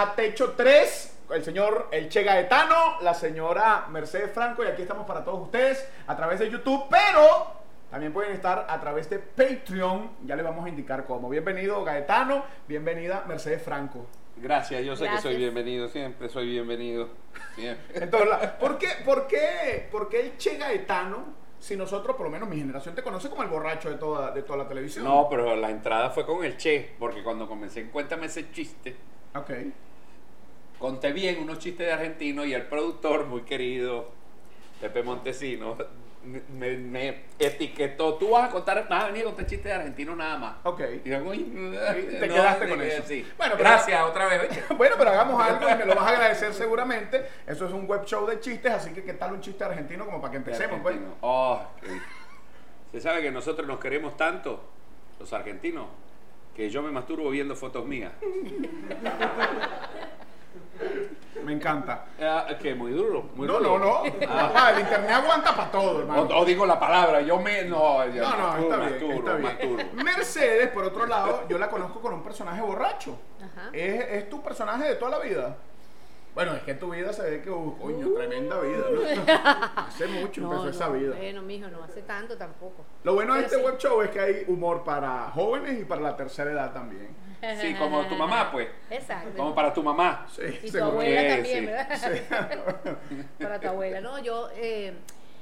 a Techo 3, el señor El Che Gaetano, la señora Mercedes Franco, y aquí estamos para todos ustedes a través de YouTube, pero también pueden estar a través de Patreon, ya les vamos a indicar cómo. Bienvenido Gaetano, bienvenida Mercedes Franco. Gracias, yo sé que soy bienvenido, siempre soy bienvenido. Siempre. En todos lados. ¿Por qué, por, qué, ¿Por qué el Che Gaetano, si nosotros, por lo menos mi generación, te conoce como el borracho de toda, de toda la televisión? No, pero la entrada fue con el Che, porque cuando comencé en Cuéntame ese chiste, Ok. Conté bien unos chistes de argentino y el productor, muy querido, Pepe Montesino, me, me etiquetó. Tú vas a contar, vas a venir a contar chistes de argentino nada más. Ok. Y yo, uy, te quedaste con eso. así. Bueno, pero- Gracias otra vez. Bueno, pero hagamos algo y me lo vas a agradecer seguramente. Eso es un web show de chistes, así que ¿qué tal un chiste argentino como para que empecemos? Pues? Oh, qué- Se sabe que nosotros nos queremos tanto, los argentinos, que yo me masturbo viendo fotos mías. Me encanta. Ah, que muy duro, muy No, duro. no, no. Ajá, el internet aguanta para todo, O, hermano. o digo la palabra, yo me. No, yo No, no, está bien, masturo, está bien. Mercedes, por otro lado, yo la conozco con un personaje borracho. Ajá. ¿Es, es tu personaje de toda la vida? Bueno, es que tu vida se ve que, uh, coño, tremenda vida, ¿no? Hace mucho empezó esa no, vida. Bueno, mijo, no hace tanto tampoco. Lo bueno de este sí. web show es que hay humor para jóvenes y para la tercera edad también. Sí, como tu mamá, pues. Exacto. Como para tu mamá. Sí, y tu abuela también, sí. ¿verdad? Sí. Para tu abuela. No, yo. eh,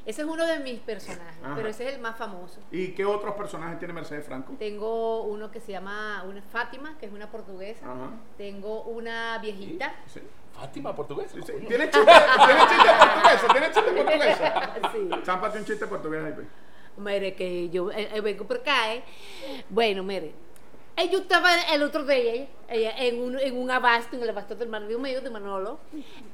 ese es uno de mis personajes, Ajá. pero ese es el más famoso. ¿Y qué otros personajes tiene Mercedes Franco? Tengo uno que se llama una Fátima, que es una portuguesa. Ajá. Tengo una viejita. Sí. Fátima, portugués. Sí, sí. ¿Tiene chiste, tiene chiste portuguesa? ¿Tiene chiste portuguesa? Sí. Zámpate un chiste portugués ahí, pues. Mire, que yo eh, eh, vengo por acá, ¿eh? Bueno, mire. Eh, Yo estaba el otro día en, un, en un abasto, en el abasto del marido mío, de Manolo.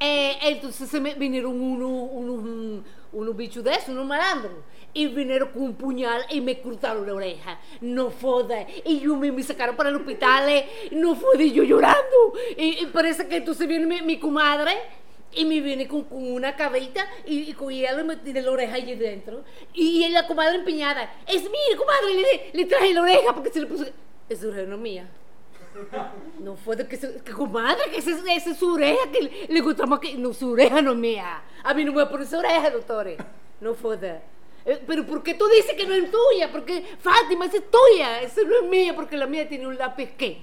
Eh, entonces se me vinieron unos, unos, unos bichos de esos, unos malandros. Y vinieron con un puñal y me cortaron la oreja. No foda. Y yo me, me sacaron para el hospital. eh, No foda. Y yo llorando. Y, y parece que entonces viene mi, mi comadre. Y me viene con, con una cabita y, y con ella le metí la oreja allí dentro. Y, la comadre empeñada, es mía, comadre, le, le traje la oreja porque se le puso. Es oreja no es mía. No fue de que, se- que comadre, que esa es- su oreja, que le, le encontramos que no, su oreja no mía. A mí no me va a poner esa oreja, doctores. No fue de. Eh, Pero ¿por qué tú dices que no es tuya? Porque Fátima, esa es tuya, esa no es mía, porque la mía tiene un lápiz qué.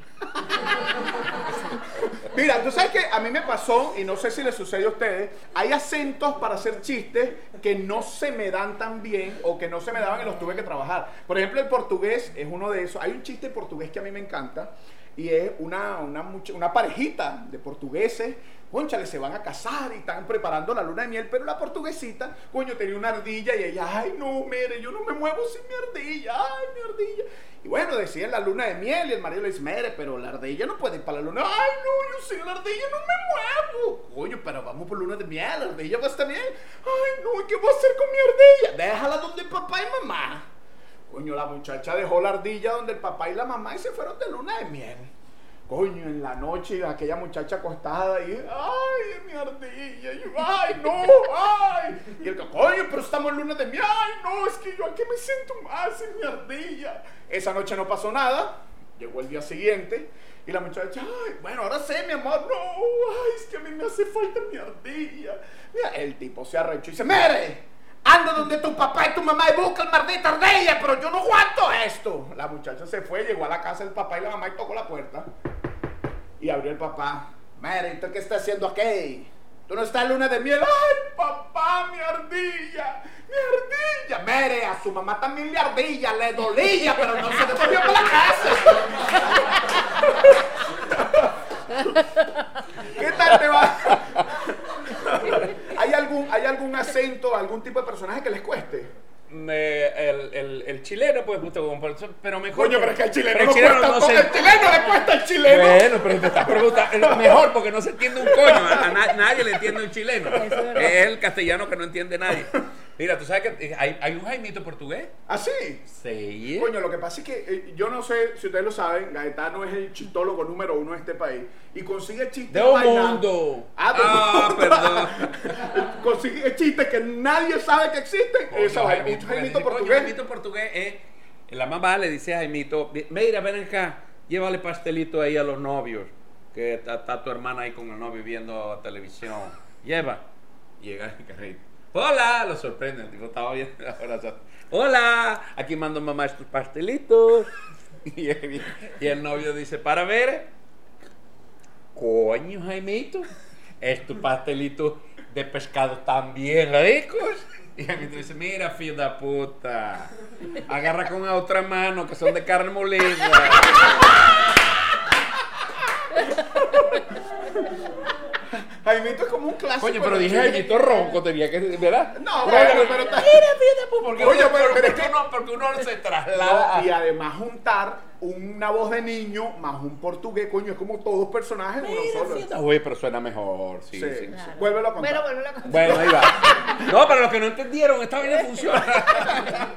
Mira, tú sabes que a mí me pasó, y no sé si le sucede a ustedes, hay acentos para hacer chistes que no se me dan tan bien o que no se me daban y los tuve que trabajar. Por ejemplo, el portugués es uno de esos. Hay un chiste portugués que a mí me encanta y es una, una, una parejita de portugueses. Conchale, se van a casar y están preparando la luna de miel, pero la portuguesita, coño, tenía una ardilla y ella, ay, no, mire, yo no me muevo sin mi ardilla, ay, mi ardilla. Y bueno, decían la luna de miel y el marido le dice, mire, pero la ardilla no puede ir para la luna. Ay, no, yo sin la ardilla no me muevo. Coño, pero vamos por luna de miel, la ardilla va a estar bien. Ay, no, ¿y qué voy a hacer con mi ardilla? Déjala donde papá y mamá. Coño, la muchacha dejó la ardilla donde el papá y la mamá y se fueron de luna de miel. Coño, en la noche aquella muchacha acostada y, ay, mi ardilla, y ay, no, ay. Y el coño, pero estamos en luna de miel, ay, no, es que yo aquí me siento más en mi ardilla. Esa noche no pasó nada, llegó el día siguiente y la muchacha, ay, bueno, ahora sé, mi amor, no, ay, es que a mí me hace falta mi ardilla. Mira, el tipo se arrechó y dice, mere, Anda donde tu papá y tu mamá y busca el maldita ardilla, pero yo no aguanto esto. La muchacha se fue, llegó a la casa del papá y la mamá y tocó la puerta. Y abrió el papá. Mary, ¿tú qué estás haciendo aquí? ¿Tú no estás en luna de miel? ¡Ay, papá, mi ardilla! ¡Mi ardilla! Mary, a su mamá también le ardilla, le dolía, pero no se devolvió para la casa. ¿Qué tal te va? ¿Hay algún, ¿Hay algún acento, algún tipo de personaje que les cueste? Me- el, el, el chileno, pues, justo como por eso, pero mejor. Coño, pero es que al chileno, el no chileno cuesta no se- El chileno le cuesta al chileno. Bueno, pero te estás preguntando. Mejor porque no se entiende un coño. A, a na- nadie le entiende un chileno. Es el castellano que no entiende nadie. Mira, tú sabes que hay, hay un Jaimito portugués. ¿Así? Sí. Coño, lo que pasa es que eh, yo no sé si ustedes lo saben, Gaetano es el chistólogo número uno de este país y consigue chistes De un mundo. Ah, de Ah, un mundo. perdón. consigue chistes que nadie sabe que existen. Vaina, un Jaimito Coño, portugués. Jaimito portugués es. La mamá le dice a Jaimito: Mira, ven acá, llévale pastelito ahí a los novios. que está, está tu hermana ahí con el novio viendo televisión. Lleva. Llega el carrito. Hola, lo sorprende, estaba viendo ahora. Hola, aquí mando mamá estos pastelitos. Y el, novio dice, para ver. Coño, Jaimito, estos pastelitos de pescado tan bien ricos. Y Jaimito dice, mira, filho da puta, agarra con la otra mano que son de carne molida. Jaimito es como un clásico. Coño, pero dije Jaimito ronco, tenía que, ¿verdad? No, Pero- bueno, pero está- Mira, fíjate, pues, porque, Oye, pero- pero es que- uno- porque uno se traslada. No, y además juntar una voz de niño más un portugués, coño, es como todos personajes en uno solo. fíjate. Oye, pero suena mejor, sí, Sí, sí. sí. Claro. Vuélvelo a contar. Bueno, bueno, la contar. Bueno, ahí va. No, pero los que no entendieron, esta vaina funciona.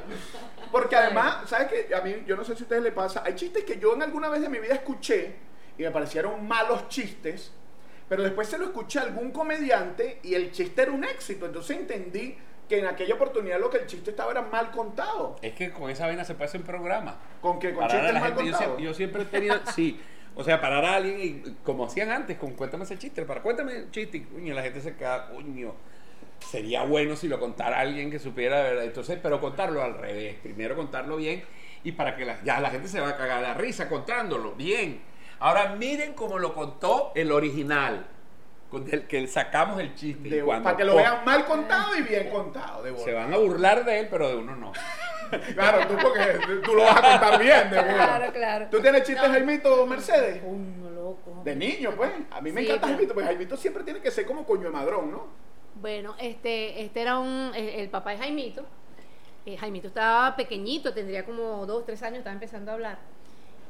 Porque además, ¿sabes qué? A mí, yo no sé si a ustedes les pasa, hay chistes que yo en alguna vez de mi vida escuché y me parecieron malos chistes, pero después se lo escuché a algún comediante y el chiste era un éxito. Entonces entendí que en aquella oportunidad lo que el chiste estaba era mal contado. Es que con esa vaina se hacer un programa. Con que con chistes la mal gente, yo contados. siempre, yo siempre he tenido, sí, o sea, parar a alguien y como hacían antes, con cuéntame ese chiste, para cuéntame el chiste, y coño, la gente se queda, coño, sería bueno si lo contara alguien que supiera, ¿verdad? Entonces, pero contarlo al revés, primero contarlo bien y para que la, ya la gente se va a cagar la risa contándolo bien. Ahora miren cómo lo contó el original, con el que sacamos el chiste. De- cuando para que lo vean mal contado y bien contado. De. Se van a burlar de él, pero de uno no. Claro, tú porque tú lo vas a contar bien, de bola. Claro, claro. ¿Tú tienes chistes, No. Jaimito Mercedes? Coño, loco. De niño, pues. A mí me Sí, encanta claro. Jaimito, pues Jaimito siempre tiene que ser como coño de madrón, ¿no? Bueno, este, este era un, el, el papá de Jaimito. Eh, Jaimito estaba pequeñito, tendría como dos, tres años, estaba empezando a hablar.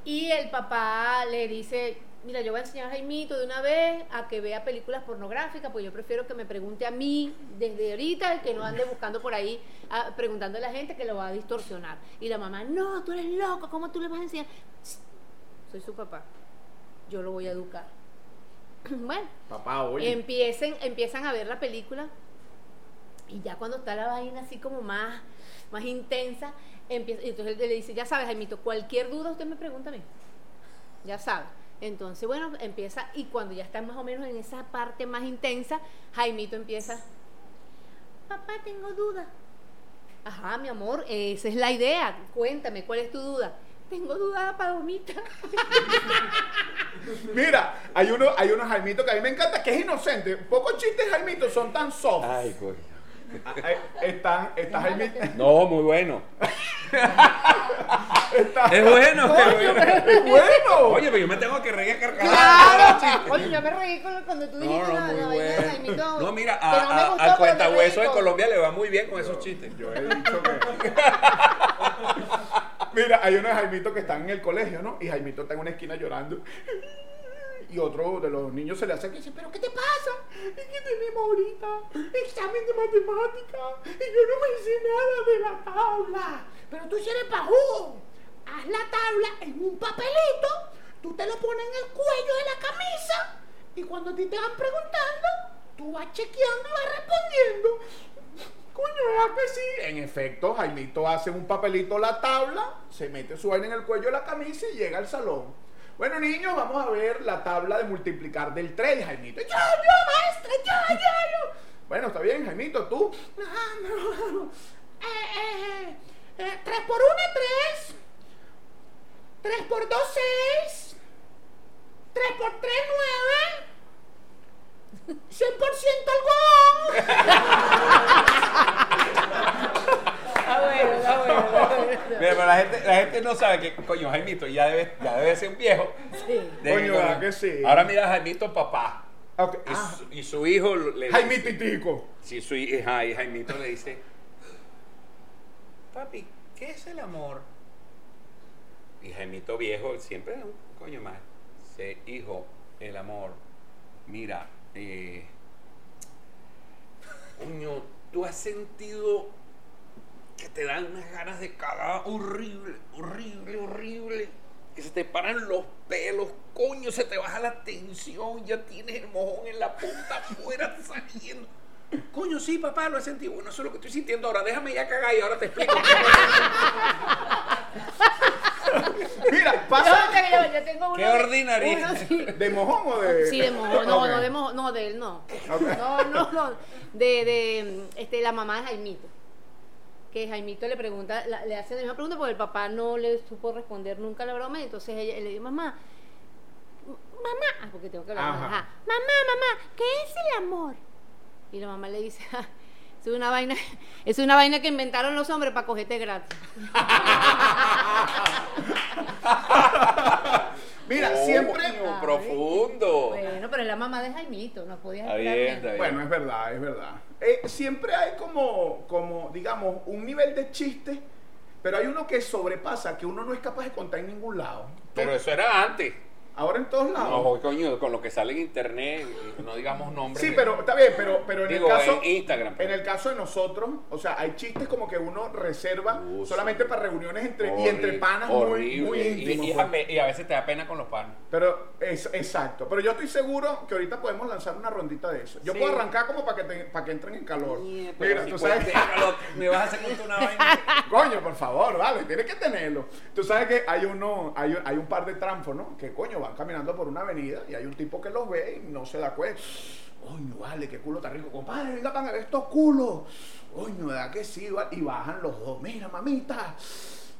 Y el papá le dice, mira, yo voy a enseñar a Jaimito de una vez a que vea películas pornográficas, pues yo prefiero que me pregunte a mí desde ahorita, que no ande buscando por ahí, ah, preguntando a la gente que lo va a distorsionar. Y la mamá, no, tú eres loco, ¿cómo tú le vas a enseñar? Soy su papá, yo lo voy a educar. bueno, Papá, oye. empiecen, empiezan a ver la película y ya cuando está la vaina así como más, más intensa, empieza, y entonces él le dice, ya sabes, Jaimito, cualquier duda usted me pregunta a mí. Ya sabe. Entonces, bueno, empieza, y cuando ya está más o menos en esa parte más intensa, Jaimito empieza, papá, tengo duda. Ajá, mi amor, esa es la idea. Cuéntame, ¿cuál es tu duda? Tengo duda palomita. Mira, hay uno, hay unos Jaimitos que a mí me encanta, que es inocente. Pocos chistes Jaimitos son tan soft. Ay, coño. Están, está Jaimito. No, muy bueno. está- Es bueno, es bueno. Es bueno. Oye, pero yo me tengo que reír a carcajadas. Claro. Oye, yo me reí cuando tú dijiste No, no, la, muy la vaina de bueno. Jaimito. No, mira, a, no me gustó, cuentahueso de Colombia le va muy bien con esos chistes. Yo he dicho que. Mira, hay unos Jaimitos que están en el colegio, ¿no? Y Jaimito está en una esquina llorando. Y otro de los niños se le hace que dice, ¿pero qué te pasa? Es que tenemos ahorita examen de matemática y yo no me sé nada de la tabla. Pero tú si eres pajudo, haz la tabla en un papelito, tú te lo pones en el cuello de la camisa y cuando a ti te van preguntando, tú vas chequeando y vas respondiendo. Coño, ¿verdad que sí? En efecto, Jaimito hace un papelito la tabla, se mete su vaina en el cuello de la camisa y llega al salón. Bueno, niños, vamos a ver la tabla de multiplicar del 3, Jaimito. Yo, yo, maestra, yo, yo, yo. Bueno, está bien, Jaimito, tú. Ah, no. Eh, eh, eh, 3 por 1 es 3. 3 por 2 6. 3 por 3 9. 100% algodón. Está bueno, está bueno, está bueno. Mira, pero la gente, la gente no sabe que, coño, Jaimito ya debe, ya debe ser un viejo. Sí. Coño, ¿verdad que sí? Ahora mira a Jaimito papá. Y, ah, su, y su hijo le Jaimito dice- y Tico. Sí, su hija y Jaimito le dice, papi, ¿qué es el amor? Y Jaimito viejo siempre, un coño más, dice, hijo, el amor, mira, eh, coño, tú has sentido que te dan unas ganas de cagar horrible, horrible, horrible. Que se te paran los pelos, coño, se te baja la tensión, ya tienes el mojón en la punta afuera saliendo. Coño, sí, papá, lo he sentido. Bueno, eso es lo que estoy sintiendo ahora. Déjame ya cagar y ahora te explico. Mira, Yo, pasa tengo- yo tengo uno Qué uno sí. de mojón o de. Sí, de mojo, no, no, de mojo, no, de él no. No, no, no. De, de este, la mamá de Jaimito. Que Jaimito le pregunta, la- le hace la misma pregunta porque el papá no le supo responder nunca la broma. Entonces ella le dice, mamá, mamá, ah, porque tengo que hablar. Ajá. Ajá. Mamá, mamá, ¿qué es el amor? Y la mamá le dice, "Ah, es una vaina, es una vaina que inventaron los hombres para cogerte gratis. Mira, Coño, siempre. Ay. profundo. Bueno, pero es la mamá de Jaimito, no bien, menos. está bien. Bueno, es verdad, es verdad. Eh, siempre hay como, como, digamos, un nivel de chiste, pero hay uno que sobrepasa, que uno no es capaz de contar en ningún lado. Pero eso era antes. Ahora en todos lados. No, coño, con lo que sale en internet, no digamos nombres. Sí, pero está bien, pero, pero en Digo, el caso. en Instagram. En el caso de nosotros, o sea, hay chistes como que uno reserva solamente para reuniones entre, y entre panas muy, horrible. muy Y- íntimos. y, pues. y a veces te da pena con los panos. Pero es exacto. Pero yo estoy seguro que ahorita podemos lanzar una rondita de eso. Yo Sí. puedo arrancar como para que, te- para que entren en calor. Pero Mira, si tú sabes que- tenerlo, me vas a hacer contar una vaina. Coño, por favor, vale, tienes que tenerlo. Tú sabes que hay uno, hay, hay un par de trampos, ¿no? Que coño, van caminando por una avenida y hay un tipo que los ve y no se da cuenta. Coño, vale, qué culo tan rico. Compadre, venga para ver estos culos. Coño, ¿verdad que sí? va- Y bajan los dos. Mira, mamita.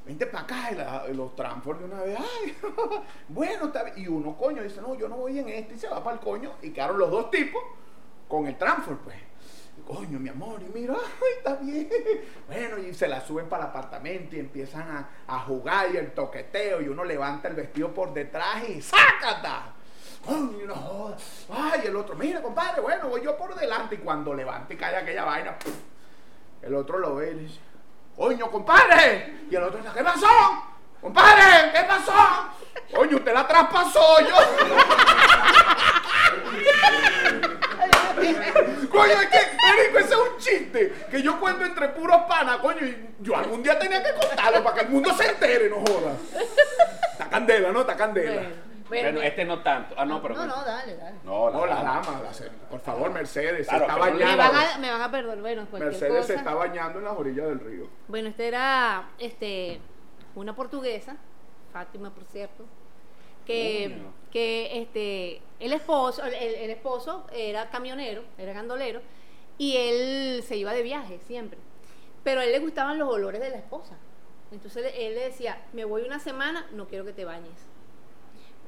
Vente para acá y, los trampos de una vez. Ay, bueno. Y uno, coño, dice, no, yo no voy en este y se va para el coño. Y quedaron los dos tipos con el transfer, pues. Coño, mi amor, y mira, ay, está bien. Bueno, y se la suben para el apartamento y empiezan a, a jugar y el toqueteo y uno levanta el vestido por detrás y ¡sácata! Coño, no jodas. Ay, el otro, mira, compadre, bueno, voy yo por delante y cuando levanta y cae aquella vaina, el otro lo ve y dice, coño, compadre. Y el otro dice, ¿qué pasó? Compadre, ¿qué pasó? Coño, usted la traspasó yo. Coño, es que, Erico, ese es un chiste que yo cuento entre puros panas, coño, y yo algún día tenía que contarlo para que el mundo se entere, no jodas. Está candela, ¿no? Está candela. Bueno, este no tanto. Ah, no, pero. no, no, dale, dale. No, No, la dama. dama, la se- por favor, Mercedes, Claro, se está le Me bañando. van, a, me van a perdonar, bueno, Mercedes se está bañando en las orillas del río. Bueno, esta era este, una portuguesa, Fátima, por cierto, que. Que este, el esposo, el, el esposo era camionero, era gandolero, y él se iba de viaje siempre. Pero a él le gustaban los olores de la esposa. Entonces él le decía, me voy una semana, no quiero que te bañes.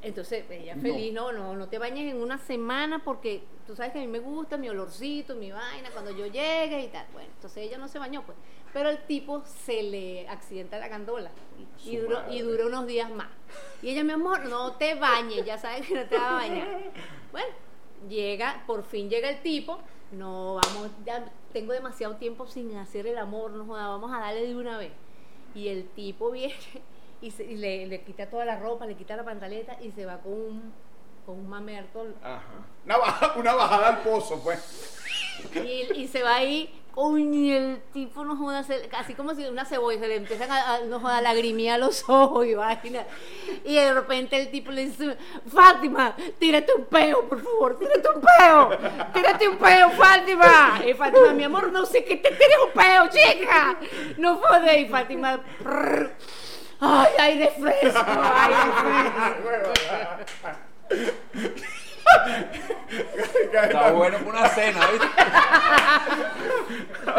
Entonces ella feliz, no, no, no te bañes en una semana porque tú sabes que a mí me gusta mi olorcito, mi vaina, cuando yo llegue y tal. Bueno, entonces ella no se bañó, pues. Pero el tipo se le accidenta la gandola y, duró, madre. y duró unos días más. Y ella, mi amor, no te bañes, ya sabes que no te vas a bañar. Bueno, llega, por fin llega el tipo, no, vamos, ya tengo demasiado tiempo sin hacer el amor, no vamos a darle de una vez. Y el tipo viene y, se- y le, le quita toda la ropa, le quita la pantaleta y se va con un, con un mamerto Ajá. Una, baja- una bajada al pozo, pues. y, y se va ahí, coño, y el tipo no joda, así como si una cebolla, se le empiezan a, a no joda, los ojos y vaina. Y de repente el tipo le dice, Fátima, tírate un peo, por favor, tírate un peo, tírate un peo, Fátima. Y Fátima, mi amor, no sé qué te tires un peo, chica. No jode, y Fátima, prrr, ay, aire fresco, aire fresco. Está bueno para una cena, ¿viste?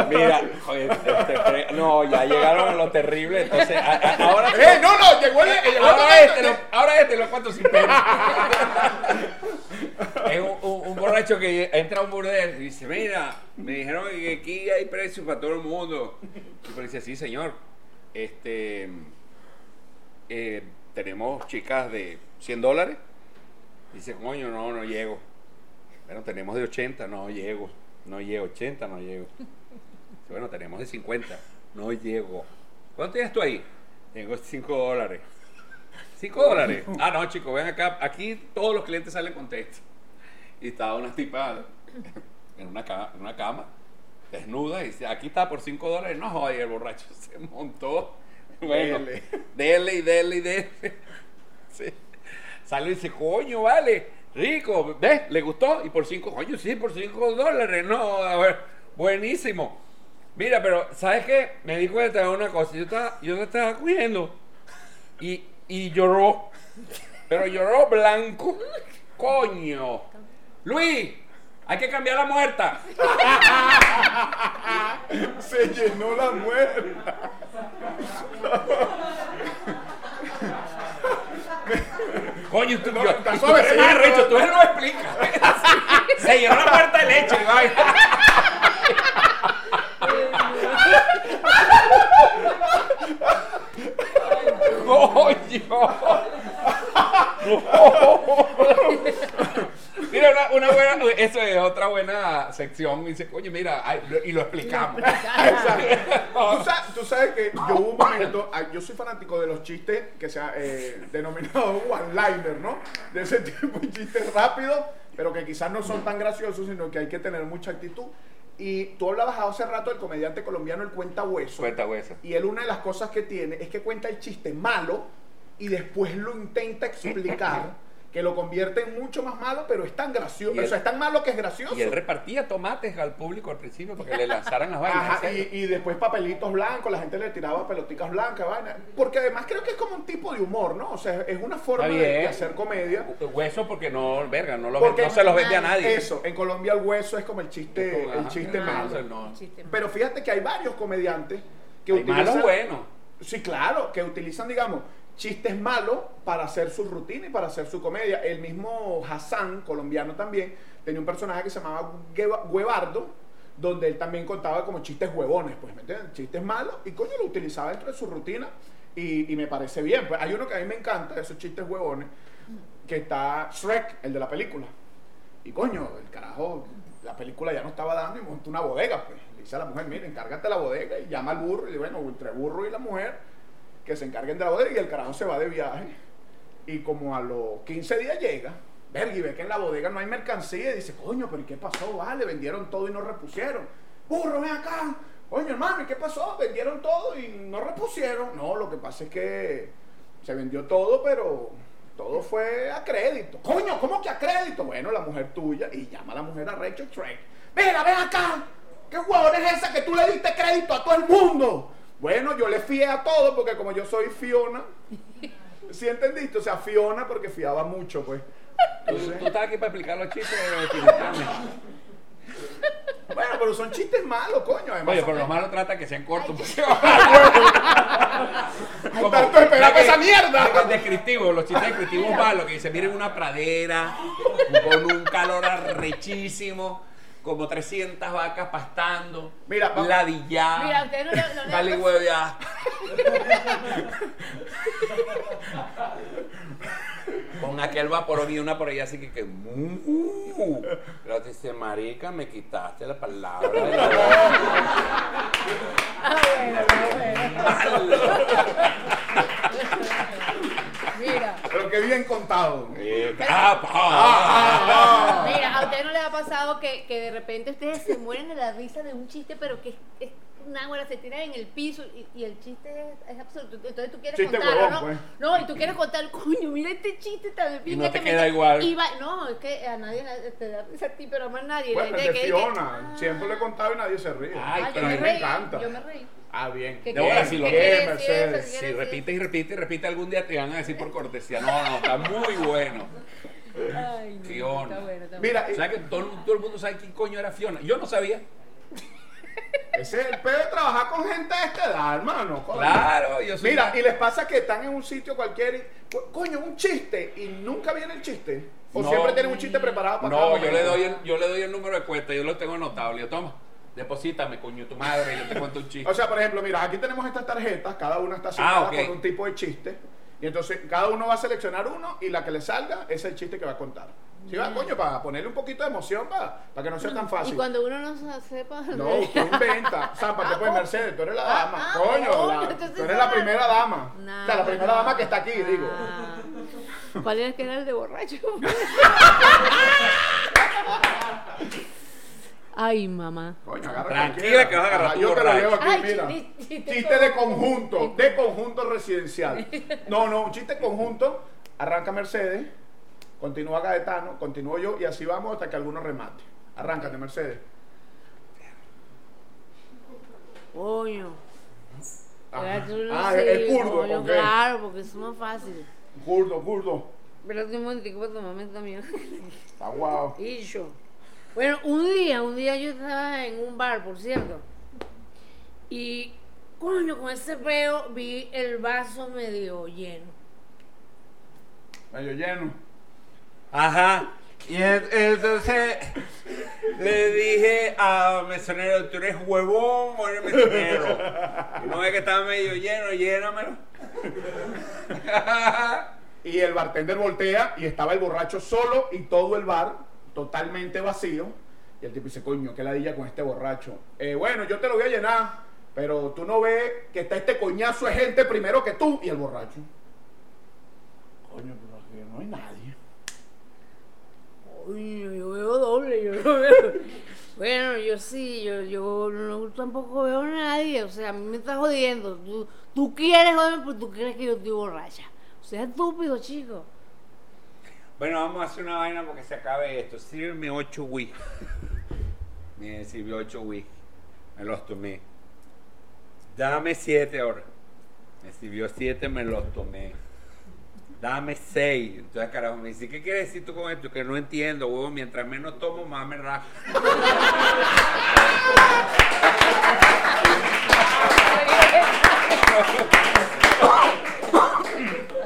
Mira, oye, este, este, no, ya llegaron a lo terrible, entonces, a- a- ahora, ¡Eh, no, no! Llegó el. ahora momento este, lo, ahora este lo cuento sin pena. Es un, un- un borracho que entra a un burdel y dice, mira, me dijeron que aquí hay precios para todo el mundo. Y pues dice, sí, señor, este, eh, tenemos chicas de 100 dólares. Dice, coño, no, no llego. Bueno, tenemos de 80, no llego. No llego, 80, no llego. Bueno, tenemos de 50, no llego. ¿Cuánto tienes tú ahí? Tengo 5 dólares. 5 dólares. Ah, no, chicos, ven acá. Aquí todos los clientes salen contentos. Y estaba una tipa en una, ca- en una cama, desnuda, y dice, aquí está por 5 dólares. No, joder, el borracho se montó. Bueno, Dele. dele y dele y dele. Sí. Sale y dice, coño, vale, rico, ¿ves? ¿Le gustó? Y por 5, coño, sí, por 5 dólares. No, a ver, buenísimo. Mira, pero, ¿sabes qué? Me di cuenta de una cosa. Yo estaba, yo te estaba cogiendo y y lloró. Pero lloró blanco. Coño. Luis, hay que cambiar la muerta. Se llenó la muerta. Coño, tú, No, yo, está y tú suavecito. eres más arrecho, tú eres lo explicas. Se llenó la muerta de leche, y vaina. Coño. Mira, una, una buena, eso es otra buena sección. Dice, coño, mira, ay, lo- y lo explicamos. ¿Tú sabes, tú sabes que yo hubo un momento, yo soy fanático de los chistes que se ha eh, denominado one-liner, ¿no? De ese tipo de chistes rápidos, pero que quizás no son tan graciosos, sino que hay que tener mucha actitud. Y tú hablabas hace rato del comediante colombiano El Cuenta Hueso. Cuenta hueso. Y él una de las cosas que tiene es que cuenta el chiste malo y después lo intenta explicar, que lo convierte en mucho más malo, pero es tan gracioso. Él- o sea, es tan malo que es gracioso. Y él repartía tomates al público al principio para que le lanzaran las vainas. Ajá, y, y después papelitos blancos, la gente le tiraba peloticas blancas, vaina. Porque además creo que es como un tipo de humor, ¿no? O sea, es una forma de, hacer comedia. Hueso porque no, verga, no, lo Porque no se los vende a nadie. Eso, en Colombia el hueso es como el chiste, Ajá. el chiste Ah, malo. no. Chiste malo. Pero fíjate que hay varios comediantes que Hay utilizan. buenos. Sí, claro, que utilizan, digamos, chistes malos para hacer su rutina y para hacer su comedia. El mismo Hassan, colombiano también, tenía un personaje que se llamaba Gueva- Guevardo, donde él también contaba como chistes huevones, pues, ¿me entiendes? Chistes malos, y coño, lo utilizaba dentro de su rutina, y, y me parece bien. Pues hay uno que a mí me encanta, esos chistes huevones, que está Shrek, el de la película. Y coño, el carajo, la película ya no estaba dando y montó una bodega, pues. Le dice a la mujer, mira, encárgate la bodega y llama al burro. Y bueno, entre burro y la mujer, que se encarguen de la bodega y el carajo se va de viaje. Y como a los 15 días llega, verga, y ve que en la bodega no hay mercancía y dice, coño, pero ¿y qué pasó? Vale, vendieron todo y no repusieron. Burro, ven acá. Coño, hermano, ¿y qué pasó? Vendieron todo y no repusieron. No, lo que pasa es que se vendió todo, pero todo fue a crédito. Coño, ¿cómo que a crédito? Bueno, la mujer tuya y llama a la mujer a Rachel Trek. Mira, ven acá. ¿Qué huevón es esa que tú le diste crédito a todo el mundo? Bueno, yo le fié a todo porque como yo soy Fiona, ¿sí entendiste? O sea, Fiona porque fiaba mucho, pues. Tú, Entonces, tú estás aquí para explicar los chistes de bueno, pero son chistes malos, coño. Además, Oye, pero lo malo trata que sean cortos. porque- tanto esperar para esa mierda. Es descriptivo, los chistes descriptivos malos que dicen, miren una pradera con un calor arrechísimo, como 300 vacas pastando, Mira, va- ladillar, Mira, usted no le- no le- dale huevear. Con aquel vapor y una por allá así que, que "Mu". pero te dice, marica, me quitaste la palabra. de la boca". Ah, bueno, ah, bueno. Mira, Pero qué bien contado. Eh, ah, pa. mira, a usted no le ha pasado que, que de repente ustedes se mueren de la risa de un chiste, pero que es, es una hora se tiran en el piso y, y el chiste es, es absurdo. Entonces tú quieres Chiste contarlo, huevón, ¿no? pues. No, y tú quieres contar, coño, mira este chiste tan de pinga no te que me queda igual. no, es que a nadie le- te da risa a ti, pero a más nadie. Bueno, el de que- Fiona, siempre lo he contado y nadie se ríe. Ay, Ah, yo pero a me mí me reí, encanta. Yo me reí. Ah, bien. ¿Qué De bola, si lo decir Mercedes. Si decir? repites y repites y repites algún día te van a decir por cortesía. No, no, está muy bueno. Ay, no, Fiona. Está bueno, está bueno. Mira, ¿Sabes que todo, todo el mundo sabe quién coño era Fiona? Yo no sabía. ese es el peor de trabajar con gente de esta edad, hermano. coño. Claro, yo soy. Mira, y les pasa que están en un sitio cualquiera y, co- coño, un chiste y nunca viene el chiste. O No. siempre tienen un chiste preparado para cada No, yo le, doy el, yo le doy el número de cuenta, yo lo tengo anotado. Digo, toma, deposítame, coño, tu madre, y yo te cuento un chiste. O sea, por ejemplo, mira, aquí tenemos estas tarjetas, cada una está asignada Ah, con un tipo de chiste. Y entonces cada uno va a seleccionar uno y la que le salga es el chiste que va a contar. ¿Sí va, coño? Para ponerle un poquito de emoción, para, para que no sea tan Y fácil. cuando uno no se- sepa. No, usted inventa. Zampa, te Ah, puedes ¿cómo? Mercedes, tú eres la Ah, dama. ah, coño, la- entonces tú eres la no. primera dama. Nah, o sea, la primera no. dama que está aquí, digo. Ah. ¿Cuál era el que era el de borracho? Ay, mamá. Coño, agarra Tranquila, que vas a agarrar Yo te lo borracho. llevo aquí, Ay, mira. chi- chiste Chiste de con- conjunto, de conjunto residencial. No, no, un chiste conjunto. Arranca Mercedes, continúa Gaetano, continúo yo y así vamos hasta que alguno remate. Arráncate, Mercedes. Coño. Ajá. Era tú, Ah, sí, el kurdo, coño, ok. Claro, porque es más fácil. Kurdo, kurdo. Espérate un momentico para tomarme también. Está guau. Y yo. Bueno, un día, un día yo estaba en un bar, por cierto. Y, coño, con ese peo vi el vaso medio lleno. Medio lleno. Ajá. Y en- entonces le dije a mesonero, ¿tú eres huevón o eres mesonero? Y no ve que estaba medio lleno, llénamelo. Y el bartender voltea y estaba el borracho solo y todo el bar totalmente vacío. Y el tipo dice, coño, qué ladilla con este borracho. "Eh, bueno, yo te lo voy a llenar, pero tú no ves que está este coñazo de gente primero que tú y el borracho. Coño, pero aquí no hay nadie. Coño, yo veo doble, yo no veo. Bueno, yo sí, yo, yo no, tampoco veo a nadie. O sea, a mí me está jodiendo. Tú, tú quieres joderme, pero tú crees que yo estoy borracha. O sea, estúpido, chico. Bueno, vamos a hacer una vaina porque se acabe esto. Sírveme 8 whisky. Me sirvió 8 whisky. Me los tomé. Dame 7 ahora. Me sirvió 7, me los tomé. Dame 6. Entonces, carajo, me dice, ¿qué quieres decir tú con esto? Que no entiendo, huevo. Mientras menos tomo, más me rajo.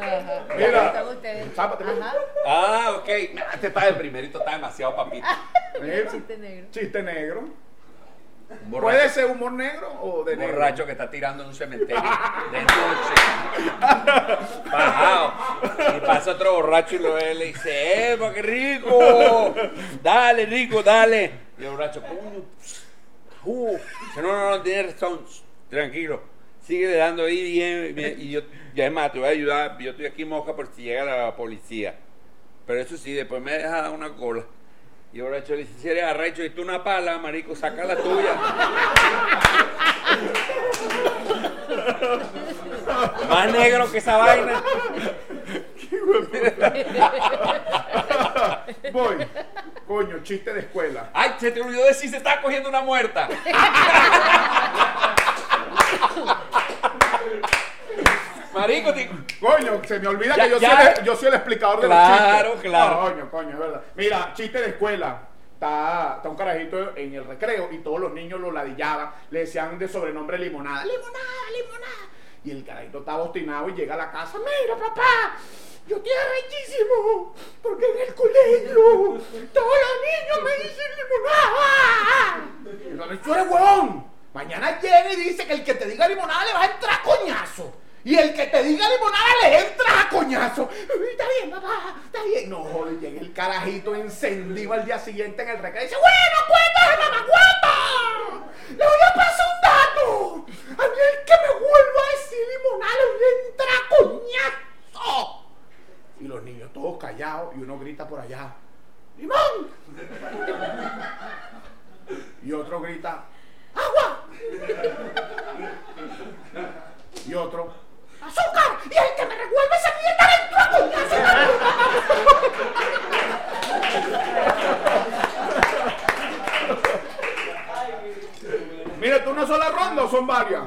Mira, Ajá. Ah, ok. Este está el primerito, está demasiado papito. mira, Chiste negro. chiste negro. Borracho, ¿Puede ser humor negro o de un negro? borracho que está tirando en un cementerio de noche. Bajado. Y pasa otro borracho y lo ve y le dice, ¡Epa, qué rico! Dale, rico, dale. Y el borracho, coño. Uh. No, no, no, tienes razón. Tranquilo. Sigue dando ahí bien. bien, Y yo, ya es más, te voy a ayudar. Yo estoy aquí moja por si llega la policía. Pero eso sí, después me deja una cola. Y borracho le dice, si eres arrecho y tú una pala, marico, saca la tuya. Más negro que esa vaina. Voy. Coño, chiste de escuela. Ay, se te olvidó decir se está cogiendo una muerta. Marico, te- Coño, se me olvida Ya- que yo, ya. Soy el, yo soy el explicador de Claro, los chistes. claro. Coño, coño, es verdad. Mira, chiste de escuela. Está, está un carajito en el recreo y todos los niños lo ladillaban. Le decían de sobrenombre limonada. Limonada, limonada. Y el carajito estaba obstinado y llega a la casa. Mira, papá. Yo estoy arrechísimo. Porque en el colegio todos los niños me dicen limonada. Y yo, tú eres huevón. Mañana llega y dice que el que te diga limonada le va a entrar coñazo. Y el que te diga limonada le entra a coñazo. Está bien, papá, está bien. No, joder, llega el carajito encendido al día siguiente en el recreo y dice, bueno, cuéntame, mamá, cuenta. Le voy a pasar un dato. A mí el que me vuelva a decir limonada le entra a coñazo. Y los niños todos callados y uno grita por allá, ¡Limón! Y otro grita, ¡Agua! Y otro, ¡Azúcar! Y el que me revuelve esa mierda le entra a coñazo. Mira, ¿tú una sola ronda o son varias?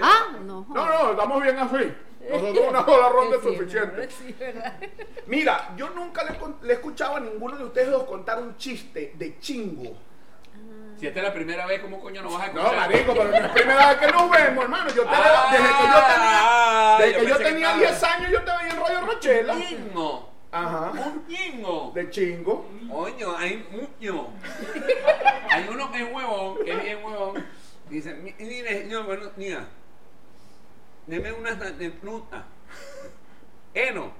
Ah, no. No, no, estamos bien así. Nosotros una sola ronda es suficiente. Mira, yo nunca le, le he escuchado a ninguno de ustedes dos contar un chiste de chingo. Si esta es la primera vez, ¿cómo coño no vas a No, escuchar? marico, pero no es primera vez que nos vemos, hermano. Yo te veo Ah, desde que yo tenía, desde yo que yo pensé que tenía estaba- 10 años, yo te veía en Rollo Rochela. Ñingo. Ajá. Un ñingo. De chingo. Coño, hay mucho. Hay uno que es huevón, que es bien huevón. Dice, "Mi- mire, señor, bueno, mira, deme una de fruta. Eno.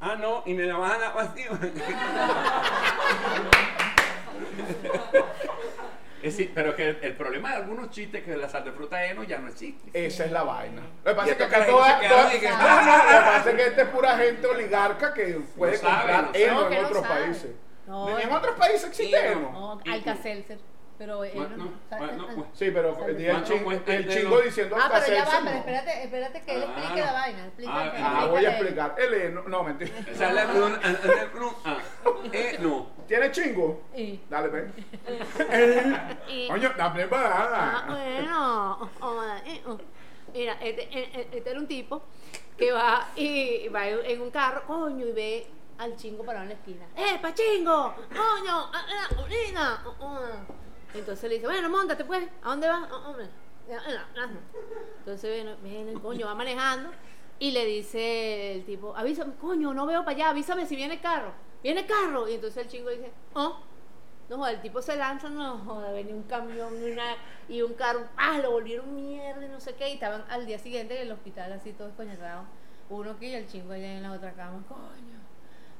Ah, no, y me la vas a dar vacía. Es decir, pero que el, el problema de algunos chistes es que la sal de fruta eno ya no existe. Esa es la vaina. Lo que pasa es que aquí toda- que- No, no, Lo que pasa es que esta es pura gente oligarca que puede No sabe, comprar heno No, en otros sabe. países. No, en otros países existe Sí, heno. No, Alka-Seltzer. Pero él Bueno, no. bueno, pues. Sí, pero el, día el, ¿Cuánto chingo, chingo diciendo Ah, pero ya va, pero no. espérate, espérate que él Ah, explique no. la vaina. Explica, Ah, Ah, explícale voy a él. explicar. El heno, no, mentira. Sal de fruta, de fruta, eno. ¿Tiene chingo? Sí. Dale, ven. Y- Coño, dame Ah, para. bueno. Eh, oh. Mira, este, este- este era un tipo que va y va en un carro, coño, y ve al chingo parado en la esquina. ¡Eh, pachingo! ¡Coño! ¡Ah, ah, orina! Ah, ah". Entonces le dice, bueno, montate pues, ¿a dónde vas? "Ah, hombre". "Ah, ah, ah". Entonces viene, viene el coño, va manejando y le dice el tipo, avísame, coño, no veo para allá, avísame si viene carro. Viene carro. Y entonces el chingo dice, oh. No, joder, el tipo se lanza, no, joder, venía un camión y, y un carro, ah, lo volvieron mierda y no sé qué, y estaban al día siguiente en el hospital así todos coñetados. Uno aquí y el chingo allá en la otra cama, coño,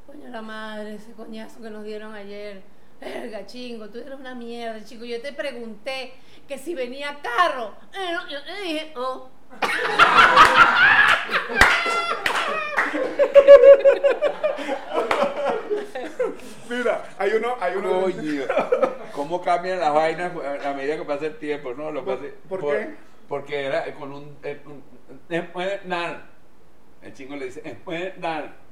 coño la madre, ese coñazo que nos dieron ayer. Verga, chingo, tú eres una mierda, chico. Yo te pregunté que si venía carro. Eh, no, yo te dije, oh. Mira, hay uno, hay uno. Coño, ¿cómo cambian las vainas a medida que pasa el tiempo? No, lo ¿Por- pasé- por qué? Porque era con un, eh, un- después dar. El chingo le dice, después dar. Y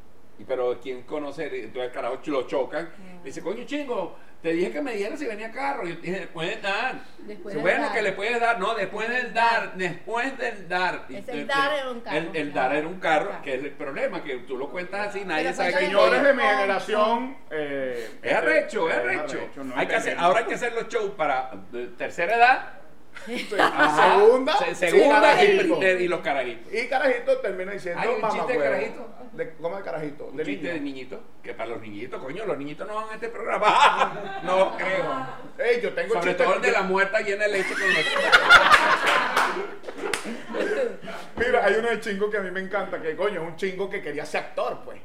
pero quien conoce, entonces el carajo lo chocan. Le dice, coño chingo, te dije que me dieras si venía carro. Y yo dije, después de dar. Después del bueno, dar. que le puedes dar, no, después del dar, después del dar. Es el dar era un carro, El, el claro. dar era un carro, Claro. que es el problema, que tú lo cuentas así, nadie Pero sabe Señores de mi generación. eh, es arrecho, es eh, arrecho. no hay que hacer, ahora hay que hacer los shows para eh, tercera edad. Ajá, Segunda. se- segunda carajito. y, los carajitos. Y carajito termina diciendo Hay un chiste de carajito. De, ¿Cómo de carajito? Un De chiste niño. de niñitos, que para los niñitos, coño, los niñitos no van a este programa. no creo. Ey, yo tengo Sobre chiste- todo el de la muerta llena de leche con los... Mira, hay uno de chingo que a mí me encanta, que coño, es un chingo que quería ser actor, pues.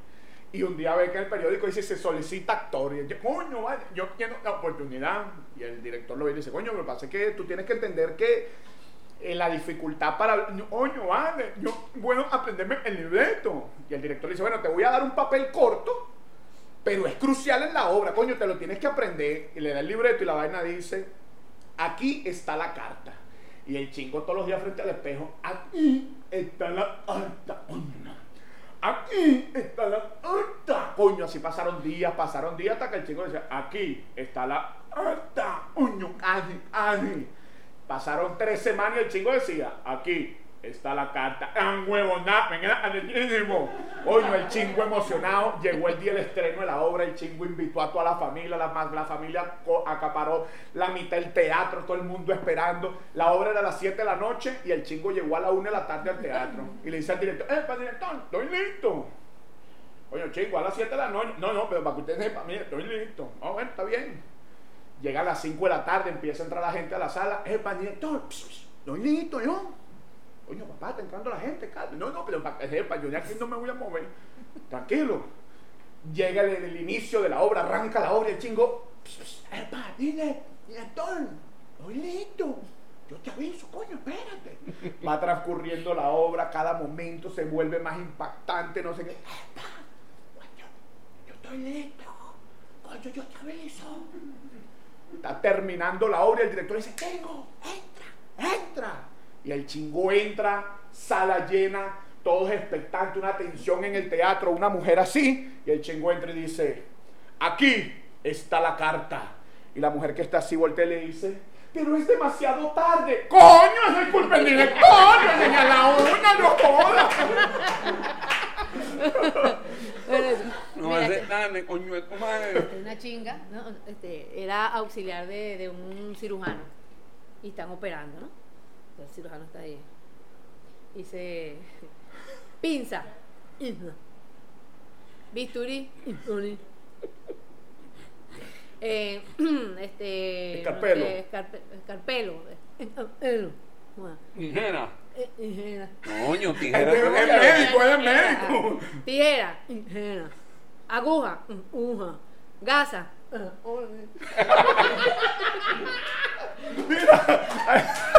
Y un día ve que en el periódico dice, se solicita actor. Y dice, coño, vale, yo quiero la oportunidad. Y el director lo ve y dice, coño, lo que pasa es que tú tienes que entender que eh, la dificultad para... Coño, vale, yo, bueno, aprenderme el libreto. Y el director dice, bueno, te voy a dar un papel corto, pero es crucial en la obra, coño, te lo tienes que aprender. Y le da el libreto y la vaina dice, aquí está la carta. Y el chingo todos los días frente al espejo, aquí está la carta. Aquí está la carta. Coño, así pasaron días, pasaron días hasta que el chingo decía, aquí está la carta. Coño, casi, casi. Pasaron tres semanas y el chingo decía, aquí está la carta. ¡Ah, huevo, anelísimo! Coño, el chingo emocionado. Llegó el día del estreno de la obra. El chingo invitó a toda la familia. La, la familia acaparó la mitad del teatro. Todo el mundo esperando. La obra era a las 7 de la noche y el chingo llegó a la 1 de la tarde al teatro. Y le dice al director: ¡Eh, para director! ¡Estoy listo! Coño, chingo, a las 7 de la noche. No, no, pero para que ustedes sepan, mire, estoy listo. Ah, bueno, está bien. Llega a las 5 de la tarde, empieza a entrar la gente a la sala. ¡Eh, para director! pss, pss, ¡Estoy listo yo! Coño, papá, está entrando la gente, calma. No, no, pero para que sepa, yo de aquí no me voy a mover. Tranquilo. Llega el, inicio de la obra, arranca la obra y el chingo. "Pss, pss, Epa, dile, director, estoy listo. Yo te aviso, coño, espérate. Va transcurriendo la obra, cada momento se vuelve más impactante, no sé qué. Epa, coño, yo estoy listo. Coño, yo te aviso. Está terminando la obra y el director dice, tengo, entra. Y el chingo entra, sala llena, todos expectantes, una tensión en el teatro, una mujer así. Y el chingo entra y dice, aquí está la carta. Y la mujer que está así voltea y le dice, pero es demasiado tarde. ¡Coño, es el culpa del director! ¡Desde a la una, no jodas! No tu madre. una chinga, ¿no? Este, era auxiliar de, de un cirujano y están operando, ¿no? El cirujano está ahí. Dice, pinza, bisturí, eh, este, Escarpelo. eh, escarpe- escarpelo, escarpelo, bueno, Tijera. eh, tijera. Coño, Es tijera. médico, es médico. Tijera, tijera. Aguja, aguja. Gasa. Ya.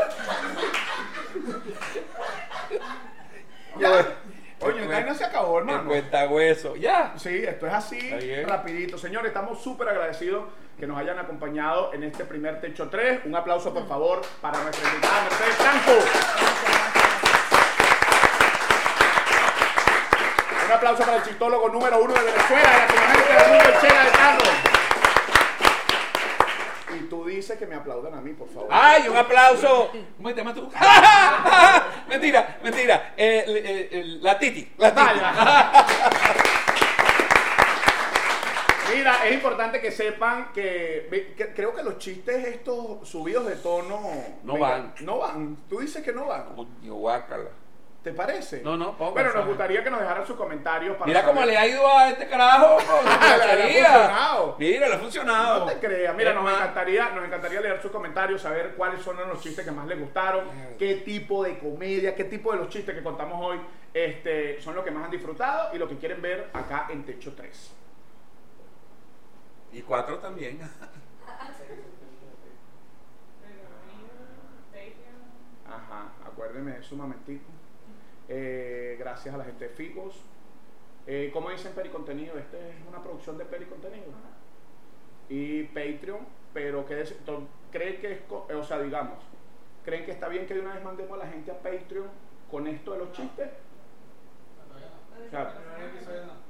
Oye, el vaina se acabó, hermano. cuenta hueso. Ya. Sí, esto es así, rapidito. Señores, estamos súper agradecidos que nos hayan acompañado en este primer Techo 3. Un aplauso, por favor, para nuestra invitada Mercedes Franco. Un aplauso para el chistólogo número uno de Venezuela, mundo, el Chela de Carlos. Y tú dices que me aplaudan a mí, por favor. ¡Ay, un aplauso! ¿Cómo te llamas tú? mentira, mentira. Eh, eh, eh, la Titi. La Titi. Vaya. Mira, es importante que sepan que, creo que los chistes estos subidos de tono No van. No van. Tú dices que no van. Coño, guácala. ¿Te parece? No, no, ponga, Bueno, nos gustaría que nos dejaran sus comentarios para Mira cómo le ha ido a este carajo Le ha funcionado. Mira, le ha funcionado. No te creas. Mira, nos encantaría, nos encantaría leer sus comentarios, saber cuáles son los chistes que más les gustaron, qué tipo de comedia, qué tipo de los chistes que contamos hoy este, son los que más han disfrutado y lo que quieren ver acá en Techo 3. Y cuatro también. Ajá, acuérdenme de eso un momentito. Eh, gracias a la gente de Figos. Eh, ¿Cómo dicen Pericontenido? Esta es una producción de Pericontenido. Y Patreon, pero que es- to- ¿creen que es, co- o sea, digamos, ¿creen que está bien que de una vez mandemos a la gente a Patreon con esto de los chistes?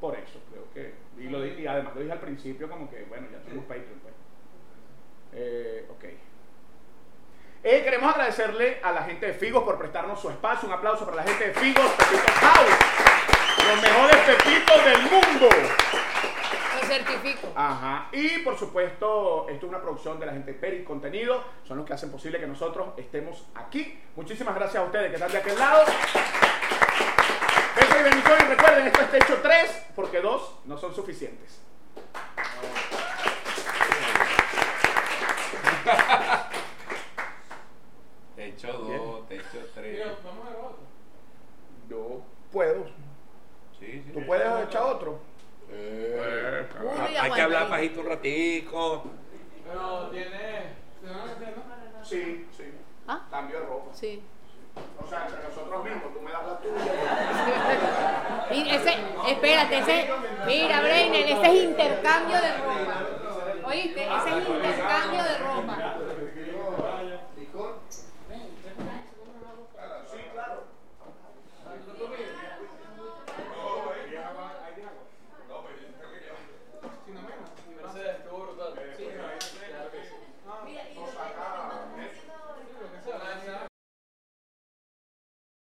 Por eso, creo que. Y, lo y además lo dije al principio, como que, bueno, ya tenemos Patreon, pues. Eh, ok. Eh, queremos agradecerle a la gente de Figos por prestarnos su espacio. Un aplauso para la gente de Figos, Pepito House. Los mejores pepitos del mundo. Lo certifico. Ajá. Y por supuesto, esto es una producción de la gente de Peri Contenido. Son los que hacen posible que nosotros estemos aquí. Muchísimas gracias a ustedes que están de aquel lado. Besos y bendiciones. Recuerden, esto es Techo 3, porque dos no son suficientes. Techo dos, techo tres. Yo puedo. Sí, sí. ¿Tú puedes echar otro? Eh, Uy, hay que hablar bajito un ratico. Pero tiene. Sí, sí. ¿Ah? Cambio de ropa. Sí. O sea, entre nosotros mismos, tú me das la tuya. Ese, espérate, ese, mira, Breiner, ese es intercambio de ropa. ¿Oíste? Ese es intercambio de ropa.